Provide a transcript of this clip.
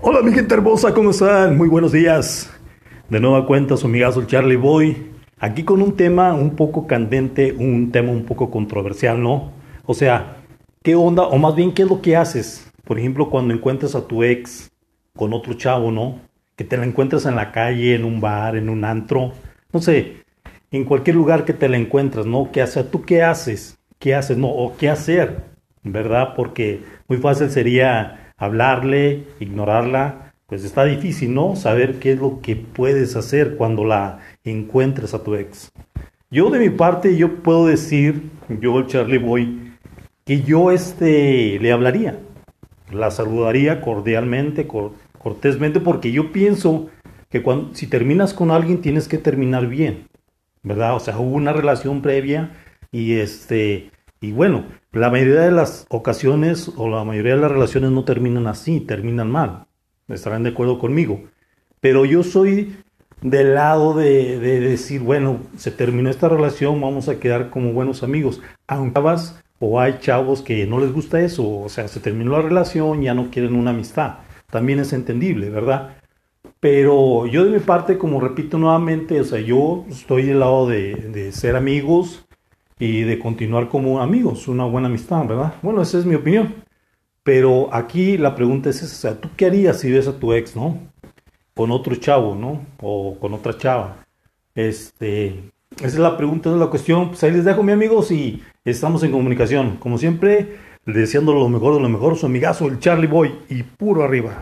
Hola mi gente hermosa, ¿cómo están? Muy buenos días. De nueva cuenta su amigazo Charlie Boy. Aquí con un tema un poco candente, un tema un poco controversial, ¿no? O sea, ¿qué onda? O más bien, ¿qué es lo que haces? Por ejemplo, cuando encuentras a tu ex con otro chavo, ¿no? Que te la encuentras en la calle, en un bar, en un antro, no sé, en cualquier lugar que te la encuentras, ¿no? ¿Qué haces? ¿Tú qué haces? ¿Qué haces? No, o qué hacer, ¿verdad? Porque muy fácil sería hablarle, ignorarla, pues está difícil, ¿no? Saber qué es lo que puedes hacer cuando la encuentres a tu ex. Yo de mi parte, yo puedo decir, yo el Charlie Boy, que yo este, le hablaría, la saludaría cordialmente, cortésmente, porque yo pienso que cuando, si terminas con alguien tienes que terminar bien, ¿verdad? O sea, hubo una relación previa y este, y bueno, la mayoría de las ocasiones o la mayoría de las relaciones no terminan así, terminan mal. Estarán de acuerdo conmigo. Pero yo soy del lado de, decir, bueno, se terminó esta relación, vamos a quedar como buenos amigos. Aunque o hay chavos que no les gusta eso, o sea, se terminó la relación, ya no quieren una amistad. También es entendible, ¿verdad? Pero yo de mi parte, como repito nuevamente, o sea, yo estoy del lado de, ser amigos y de continuar como amigos, una buena amistad, ¿verdad? Bueno, esa es mi opinión. Pero aquí la pregunta es esa, ¿tú qué harías si ves a tu ex, no? Con otro chavo, ¿no? O con otra chava. Este, esa es la pregunta, esa es la cuestión. Pues ahí les dejo, mi amigos, y estamos en comunicación. Como siempre, deseando lo mejor de lo mejor, su amigazo, el Charlie Boy, y puro arriba.